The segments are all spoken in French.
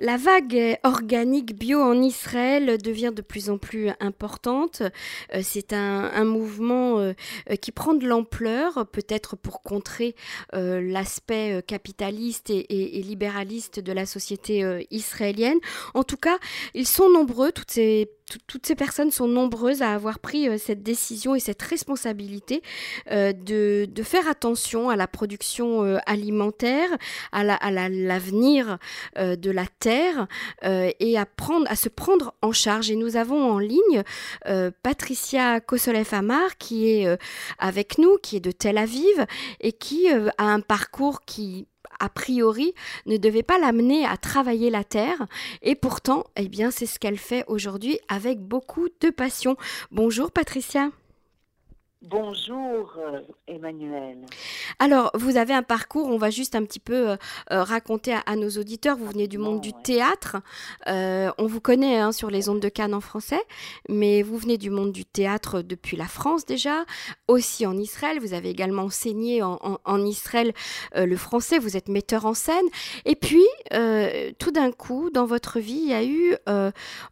La vague organique bio en Israël devient de plus en plus importante. Euh, c'est un, mouvement euh, euh, qui prend de l'ampleur, peut-être pour contrer l'aspect capitaliste et, libéraliste de la société israélienne. En tout cas, ils sont nombreux, toutes ces toutes ces personnes sont nombreuses à avoir pris euh, cette décision et cette responsabilité euh, de, faire attention à la production euh, alimentaire, à l'avenir de la terre et à, prendre, à se prendre en charge. Et nous avons en ligne Patricia Kosolev-Amar qui est avec nous, qui est de Tel Aviv et qui a un parcours qui a priori, ne devait pas l'amener à travailler la terre. Et pourtant, eh bien, c'est ce qu'elle fait aujourd'hui avec beaucoup de passion. Bonjour Patricia. Bonjour euh, Emmanuel. Alors, vous avez un parcours, on va juste un petit peu euh, euh, raconter à, nos auditeurs, vous venez du monde du théâtre, on vous connaît hein, sur les ondes de Cannes en français, mais vous venez du monde du théâtre depuis la France déjà, aussi en Israël, vous avez également enseigné en, Israël le français, vous êtes metteur en scène, et puis tout d'un coup, dans votre vie, il y a eu,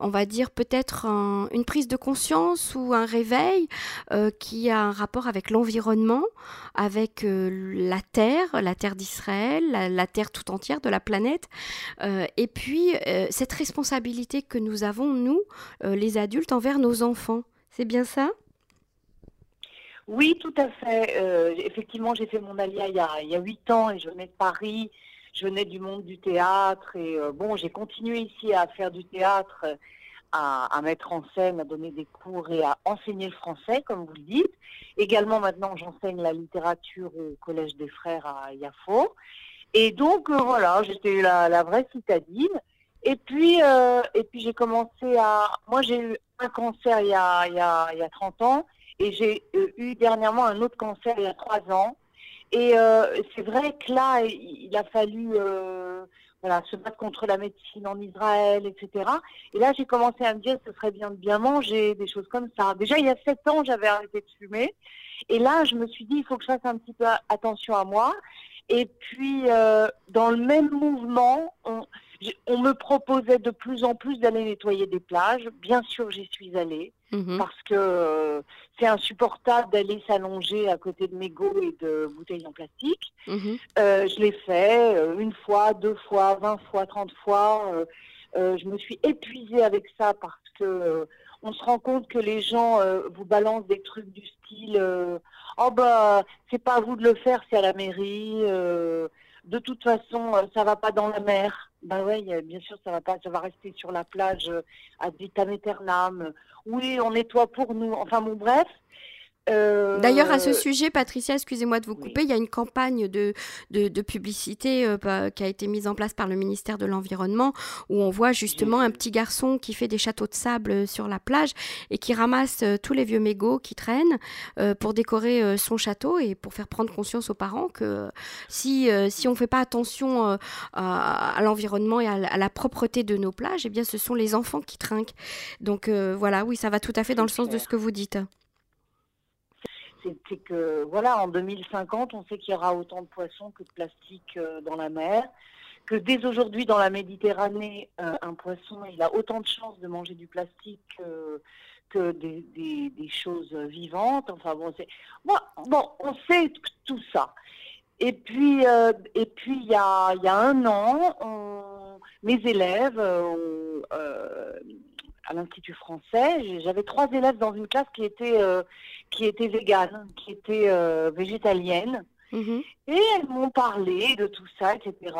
on va dire peut-être une prise de conscience ou un réveil qui a un rapport avec l'environnement, avec euh, la Terre, la Terre d'Israël, la, Terre tout entière de la planète, euh, et puis euh, cette responsabilité que nous avons, nous, les adultes, envers nos enfants. C'est bien ça? Oui, tout à fait. effectivement, j'ai fait mon alia il y, a, huit ans et je venais de Paris. Je venais du monde du théâtre et bon, j'ai continué ici à faire du théâtre à, mettre en scène, à donner des cours et à enseigner le français, comme vous le dites. Également, maintenant, j'enseigne la littérature au Collège des Frères à Yafo. Et donc, euh, voilà, j'étais la, vraie citadine. Et puis, euh, et puis j'ai commencé à... Moi, j'ai eu un cancer il y a, il y a, il y a 30 ans et j'ai euh, eu dernièrement un autre cancer il y a 3 ans. Et c'est vrai que là, il, a fallu voilà, se battre contre la médecine en Israël, etc. Et là, j'ai commencé à me dire, ce serait bien de bien manger, des choses comme ça. Déjà, il y a sept ans, j'avais arrêté de fumer. Et là, je me suis dit, il faut que je fasse un petit peu attention à moi. Et puis, euh, dans le même mouvement, on, on me proposait de plus en plus d'aller nettoyer des plages. Bien sûr, j'y suis allée. Mhm. Parce que euh, c'est insupportable d'aller s'allonger à côté de mégots et de bouteilles en plastique. Mhm. Euh, je l'ai fait euh, une fois, deux fois, vingt fois, trente fois. je me suis épuisée avec ça parce que on se rend compte que les gens vous balancent des trucs du style oh bah c'est pas à vous de le faire, c'est à la mairie. De toute façon, ça va pas dans la mer. Ben oui, bien sûr, ça va pas, ça va rester sur la plage à vitam aeternam. Oui, on nettoie pour nous. Enfin bon, bref, euh, D'ailleurs, à ce sujet, Patricia, excusez-moi de vous couper, il y a une campagne de, de, publicité euh, qui a été mise en place par le ministère de l'Environnement où on voit justement un petit garçon qui fait des châteaux de sable sur la plage et qui ramasse euh, tous les vieux mégots qui traînent pour décorer son château et pour faire prendre conscience aux parents que si, si on ne fait pas attention à, l'environnement et à, la propreté de nos plages, eh bien, ce sont les enfants qui trinquent. Donc voilà, oui, ça va tout à fait dans le sens de ce que vous dites c'est que voilà, en 2050, on sait qu'il y aura autant de poissons que de plastique euh, dans la mer, que dès aujourd'hui dans la Méditerranée, euh, un poisson il a autant de chances de manger du plastique que des, choses vivantes. Enfin bon, bon, on sait tout ça. Et puis, euh, et puis il y a, y a un an, mes élèves à l'Institut français, j'avais trois élèves dans une classe qui était euh, qui était végane, qui était euh, végétalienne. Mhm. Et elles m'ont parlé de tout ça, etc.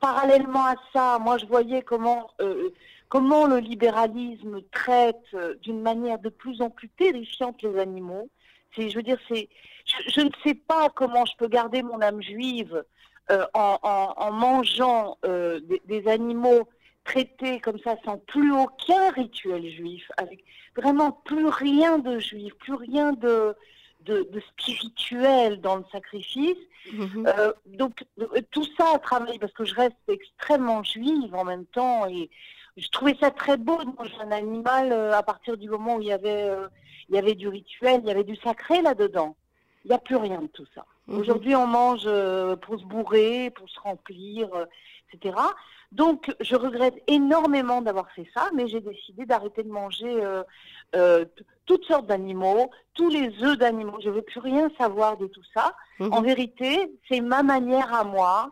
Parallèlement à ça, moi je voyais comment euh, comment le libéralisme traite d'une manière de plus en plus terrifiante les animaux. C'est, je veux dire, c'est, je, ne sais pas comment je peux garder mon âme juive en, en, mangeant des, des, animaux traité comme ça sans plus aucun rituel juif, avec vraiment plus rien de juif, plus rien de, de, spirituel dans le sacrifice. Mhm. Euh, donc euh, tout ça a travaillé parce que je reste extrêmement juive en même temps et je trouvais ça très beau de manger un animal euh, à partir du moment où il y avait, il y avait du rituel, il y avait du sacré là-dedans. Il n'y a plus rien de tout ça. Mhm. Aujourd'hui, on mange euh, pour se bourrer, pour se remplir, euh, etc. Donc, je regrette énormément d'avoir fait ça, mais j'ai décidé d'arrêter de manger euh, euh, toutes sortes d'animaux, tous les œufs d'animaux. Je ne veux plus rien savoir de tout ça. Mhm. En vérité, c'est ma manière à moi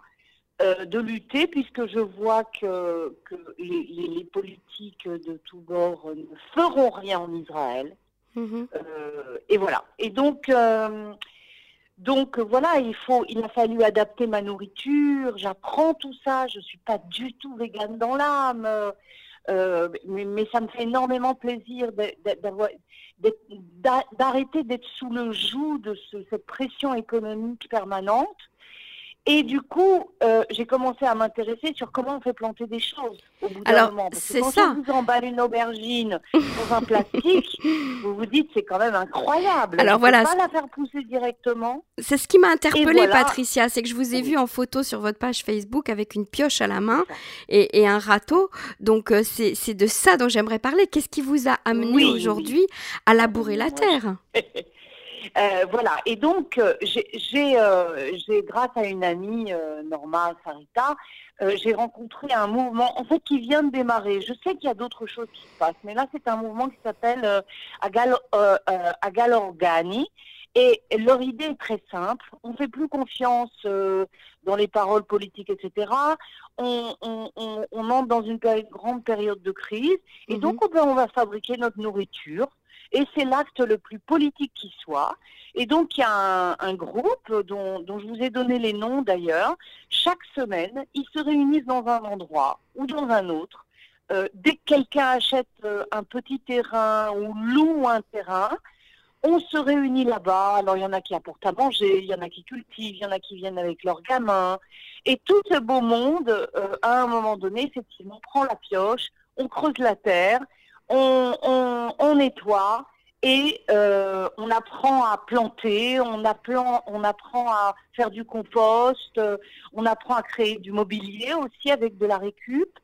euh, de lutter, puisque je vois que, que les, les- les politiques de tous bords ne feront rien en Israël. Mhm. Euh, et voilà. Et donc, euh, donc voilà, il faut, il a fallu adapter ma nourriture. J'apprends tout ça. Je suis pas du tout végane dans l'âme, euh, mais, ça me fait énormément plaisir d'arrêter d'être sous le joug de ce- cette pression économique permanente. Et du coup, euh, j'ai commencé à m'intéresser sur comment on fait planter des choses au bout d'un Alors, c'est quand ça. on vous emballe une aubergine dans un plastique, vous vous dites c'est quand même incroyable. Alors On voilà, peut pas la faire pousser directement. C'est ce qui m'a interpellée, voilà. Patricia, c'est que je vous ai Oui. vu en photo sur votre page Facebook avec une pioche à la main et, et un râteau. Donc euh, c'est de ça dont j'aimerais parler. Qu'est-ce qui vous a amené Oui, aujourd'hui à labourer la terre? Euh, voilà. Et donc, euh, j'ai, j'ai, euh, j'ai, grâce à une amie, euh, Norma Sarita, euh, j'ai rencontré un mouvement, en fait, qui vient de démarrer. Je sais qu'il y a d'autres choses qui se passent, mais là, c'est un mouvement qui s'appelle euh, Agal, Agal Organi. Et leur idée est très simple. On ne fait plus confiance euh, dans les paroles politiques, etc. On, on, on, on entre dans une grande période de crise. Et Mhm. donc, on va fabriquer notre nourriture. Et c'est l'acte le plus politique qui soit. Et donc, il y a un, groupe dont, dont je vous ai donné les noms d'ailleurs. Chaque semaine, ils se réunissent dans un endroit ou dans un autre. Euh, dès que quelqu'un achète euh, un petit terrain ou loue un terrain, on se réunit là-bas. Alors, il y en a qui apportent à manger, il y en a qui cultivent, il y en a qui viennent avec leurs gamins. Et tout ce beau monde, euh, à un moment donné, effectivement, prend la pioche, on creuse la terre, on, on, on nettoie et euh, on apprend à planter, on apprend, à faire du compost, euh, on apprend à créer du mobilier aussi avec de la récup.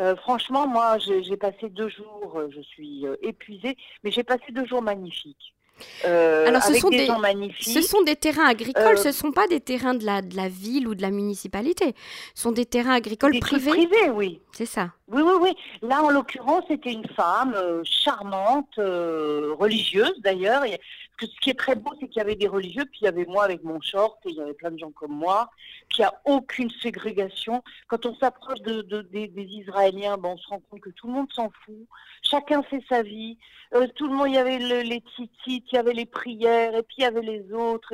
Euh, franchement, moi, j'ai passé deux jours, je suis épuisée, mais j'ai passé deux jours magnifiques. Euh, Alors, ce avec sont des des- gens magnifiques. Ce sont des terrains agricoles, Euh, ce ne sont pas des terrains de la, de la ville ou de la municipalité. Ce sont des terrains agricoles des privés. privés, oui. C'est ça. Oui, oui, oui. Là, en l'occurrence, c'était une femme euh, charmante, religieuse d'ailleurs. Et que- ce qui est très beau, c'est qu'il y avait des religieux, puis il y avait moi avec mon short, et il y avait plein de gens comme moi, qu'il n'y a aucune ségrégation. Quand on s'approche de, de- des, Israéliens, ben, on se rend compte que tout le monde s'en fout. Chacun fait sa vie. Euh, tout le monde, il y avait le- les titites, il y avait les prières, et puis il y avait les autres.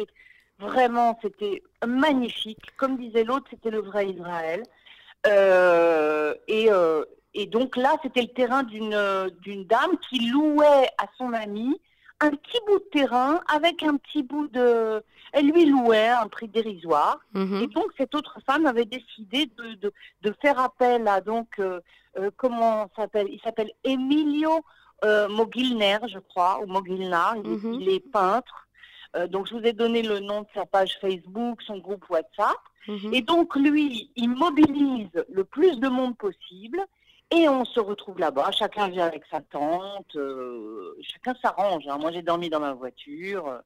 Vraiment, c'était magnifique. Comme disait l'autre, c'était le vrai Israël. Euh, et, euh, et donc là, c'était le terrain d'une dame qui louait à son ami un petit bout de terrain avec un petit bout de... Elle lui louait un prix dérisoire. Mhm. Et donc cette autre femme avait décidé de, de, de faire appel à donc euh, euh, comment s'appelle? Il s'appelle Emilio euh, Mogilner, je crois, ou Mogilnar. Il, est- Mhm. il est peintre. Donc je vous ai donné le nom de sa page Facebook, son groupe WhatsApp. Mhm. Et donc lui, il mobilise le plus de monde possible et on se retrouve là-bas. Chacun vient avec sa tente, euh, chacun s'arrange. hein. Moi, j'ai dormi dans ma voiture.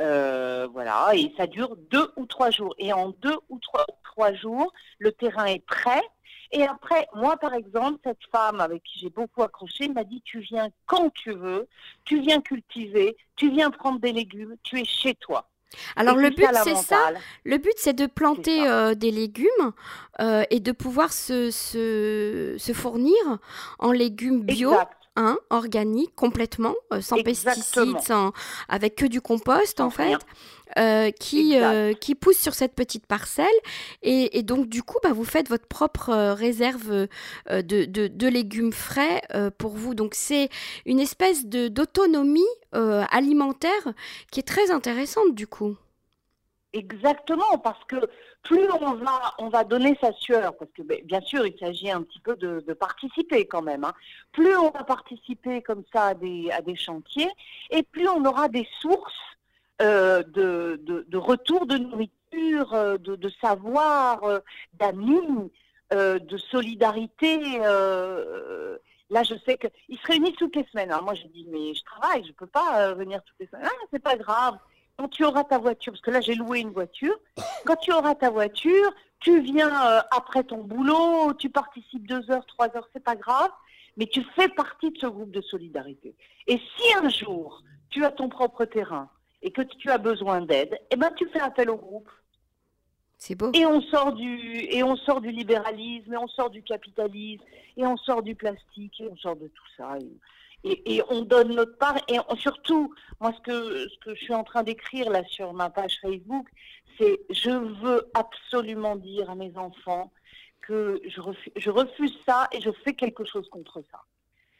Euh, voilà, et ça dure deux ou trois jours. Et en deux ou trois, trois jours, le terrain est prêt. Et après, moi, par exemple, cette femme avec qui j'ai beaucoup accroché m'a dit, tu viens quand tu veux, tu viens cultiver, tu viens prendre des légumes, tu es chez toi. Alors le but, c'est ça. Le but, c'est de planter euh, des légumes euh, et de pouvoir se, se, se fournir en légumes bio, Exact. Hein, organiques, complètement, euh, sans Exactement. pesticides, sans, avec que du compost Sans en fait, euh, qui, euh, qui pousse sur cette petite parcelle. Et, et donc, du coup, bah, vous faites votre propre euh, réserve de, de, de légumes frais pour vous. Donc, c'est une espèce d'autonomie alimentaire qui est très intéressante, du coup. Exactement, parce que plus on va, on va donner sa sueur, parce que ben, bien sûr, il s'agit un petit peu de, participer quand même. hein. Plus on va participer comme ça à des, à des chantiers, et plus on aura des sources euh, de, retour de nourriture, euh, de, savoir, euh, d'amis, de solidarité. Là, je sais qu'ils se réunissent toutes les semaines. Alors moi, je dis, mais je travaille, je peux pas venir toutes les semaines. Ah, c'est pas grave. Quand tu auras ta voiture, parce que là j'ai loué une voiture, quand tu auras ta voiture, tu viens euh, après ton boulot, tu participes deux heures, trois heures, c'est pas grave, mais tu fais partie de ce groupe de solidarité. Et si un jour tu as ton propre terrain et que tu as besoin d'aide, eh ben tu fais appel au groupe. C'est beau. Et on sort du et on sort du libéralisme, et on sort du capitalisme, et on sort du plastique, et on sort de tout ça. Et, et, on donne notre part. Et surtout, moi, ce que, ce que je suis en train d'écrire là sur ma page Facebook, c'est je veux absolument dire à mes enfants que je refuse, je refuse ça et je fais quelque chose contre ça.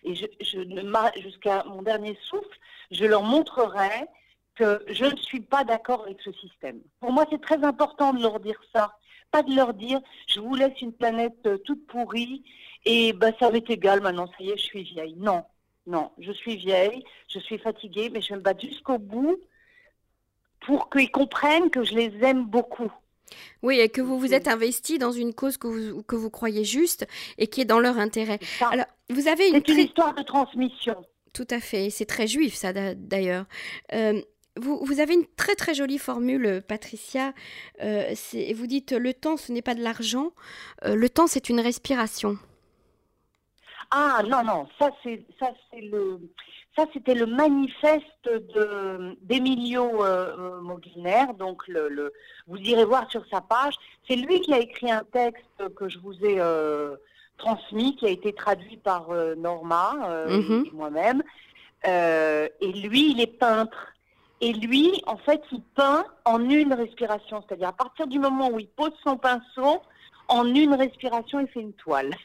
Et je, je jusqu'à mon dernier souffle, je leur montrerai que je ne suis pas d'accord avec ce système. Pour moi, c'est très important de leur dire ça. Pas de leur dire, je vous laisse une planète euh, toute pourrie et ben, ça va être égal, maintenant, ça y est, je suis vieille. Non, non, je suis vieille, je suis fatiguée, mais je me bats jusqu'au bout pour qu'ils comprennent que je les aime beaucoup. Oui, et que vous vous êtes investi dans une cause que vous, que vous croyez juste et qui est dans leur intérêt. Alors, vous avez une, une histoire de transmission. Tout à fait, c'est très juif ça d'ailleurs. Euh, vous, vous, avez une très très jolie formule, Patricia. Euh, vous dites le temps, ce n'est pas de l'argent. Euh, le temps, c'est une respiration. Ah non non, ça c'est ça c'est le ça c'était le manifeste de d'Emilio euh, euh Donc le, le, vous irez voir sur sa page. C'est lui qui a écrit un texte que je vous ai euh, transmis, qui a été traduit par euh, Norma mhm. et moi-même. et lui, il est peintre. Et lui, en fait, il peint en une respiration. C'est-à-dire à partir du moment où il pose son pinceau, en une respiration, il fait une toile.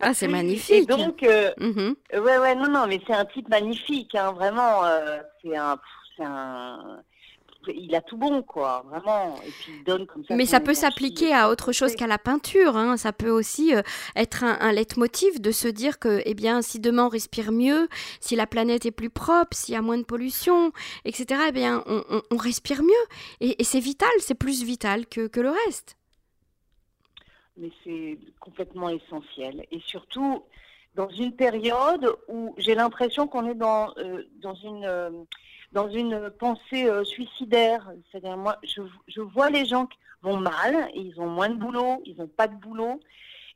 Ah, c'est magnifique. donc, euh, mhm. ouais, ouais, non, non, mais c'est un type magnifique, hein, vraiment. Euh, c'est un, un, il a tout bon, quoi, vraiment. Et puis il donne comme ça. Mais ça peut s'appliquer à autre chose qu'à la peinture. Hein. Ça peut aussi euh, être un, un leitmotiv de se dire que, eh bien, si demain on respire mieux, si la planète est plus propre, s'il y a moins de pollution, etc., eh bien, on, on, respire mieux. Et, et c'est vital, c'est plus vital que, que le reste mais c'est complètement essentiel. Et surtout, dans une période où j'ai l'impression qu'on est dans, euh, dans, une, euh, dans une pensée euh, suicidaire. C'est-à-dire, moi, je, je, vois les gens qui vont mal, ils ont moins de boulot, ils n'ont pas de boulot.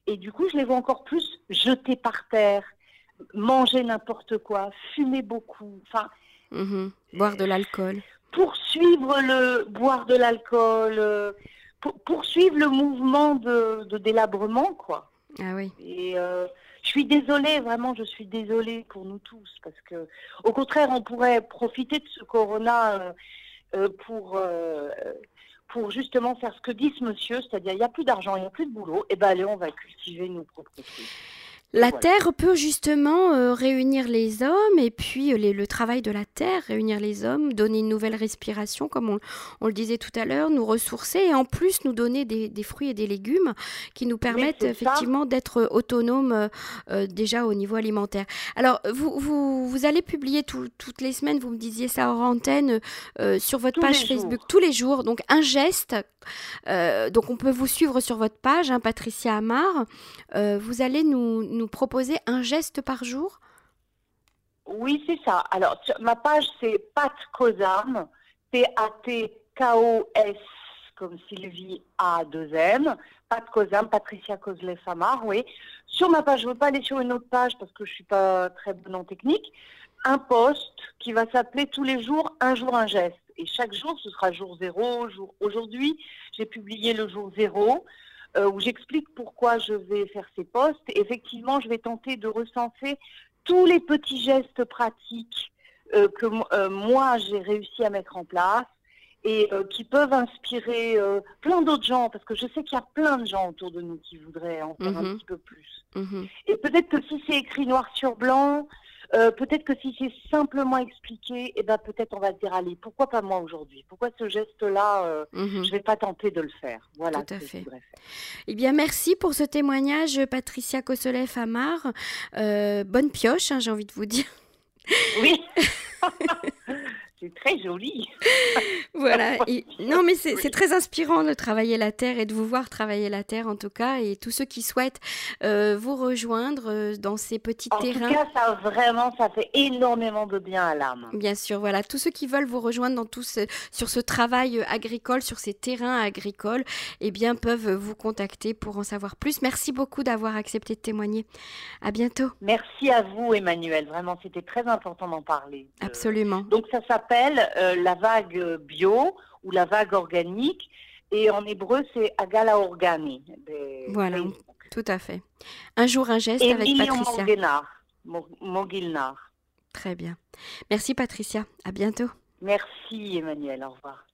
Et du coup, je les vois encore plus jetés par terre, manger n'importe quoi, fumer beaucoup. Enfin, mmh boire de l'alcool. Poursuivre le boire de l'alcool poursuivre le mouvement de, délabrement, quoi. Ah oui. Et euh, je suis désolée, vraiment, je suis désolée pour nous tous, parce que, au contraire, on pourrait profiter de ce corona euh, euh, pour pour justement faire ce que dit ce monsieur, c'est-à-dire il n'y a plus d'argent, il n'y a plus de boulot, et eh ben allez, on va cultiver nos propres fruits. La terre peut justement euh, réunir les hommes et puis euh, le travail de la terre, réunir les hommes, donner une nouvelle respiration, comme on, le disait tout à l'heure, nous ressourcer et en plus nous donner des, fruits et des légumes qui nous permettent effectivement d'être autonomes euh, déjà au niveau alimentaire. Alors, vous, vous, vous allez publier toutes les semaines, vous me disiez ça hors antenne, sur votre page Facebook tous les jours, donc un geste. donc on peut vous suivre sur votre page, hein, Patricia Amar. vous allez nous nous proposer un geste par jour? Oui, c'est ça. Alors, ma page, c'est Pat Cosam, P-A-T-K-O-S, comme Sylvie A-2-M. Pat Cosam, Patricia Kozlef-Amar, oui. Sur ma page, je ne veux pas aller sur une autre page parce que je ne suis pas très bonne en technique. Un post qui va s'appeler tous les jours Un jour, un geste. Et chaque jour, ce sera jour zéro. Jour... Aujourd'hui, j'ai publié le jour zéro. Euh, où j'explique pourquoi je vais faire ces postes. Effectivement, je vais tenter de recenser tous les petits gestes pratiques euh, que euh, moi j'ai réussi à mettre en place et qui peuvent inspirer plein d'autres gens, parce que je sais qu'il y a plein de gens autour de nous qui voudraient en faire un mhm. petit peu plus. Mhm. Et peut-être que si c'est écrit noir sur blanc, euh, peut-être que si c'est simplement expliqué, eh ben peut-être on va se dire allez, pourquoi pas moi aujourd'hui? Pourquoi ce geste-là, euh, mhm. je vais pas tenter de le faire? Voilà. Tout à fait. Eh bien, merci pour ce témoignage, Patricia Kossolev Amar. Euh, bonne pioche, hein, j'ai envie de vous dire. Oui. c'est très joli. voilà. non, mais c'est très inspirant de travailler la terre et de vous voir travailler la terre en tout cas. Et tous ceux qui souhaitent euh, vous rejoindre euh, dans ces petits terrains. En tout cas, ça vraiment, ça fait énormément de bien à l'âme. Bien sûr, voilà. Tous ceux qui veulent vous rejoindre dans tout sur ce travail euh, agricole, sur ces terrains agricoles, eh bien, peuvent vous contacter pour en savoir plus. Merci beaucoup d'avoir accepté de témoigner. À bientôt. Merci à vous, Emmanuel. Vraiment, c'était très important d'en parler. Absolument. Donc, ça s'appelle euh, la vague bio ou la vague organique. Et en hébreu, c'est Agala Organi. Voilà, tout à fait. Un jour, un geste avec Patricia. Mogilnar. Très bien. Merci Patricia. À bientôt. Merci Emmanuel. Au revoir.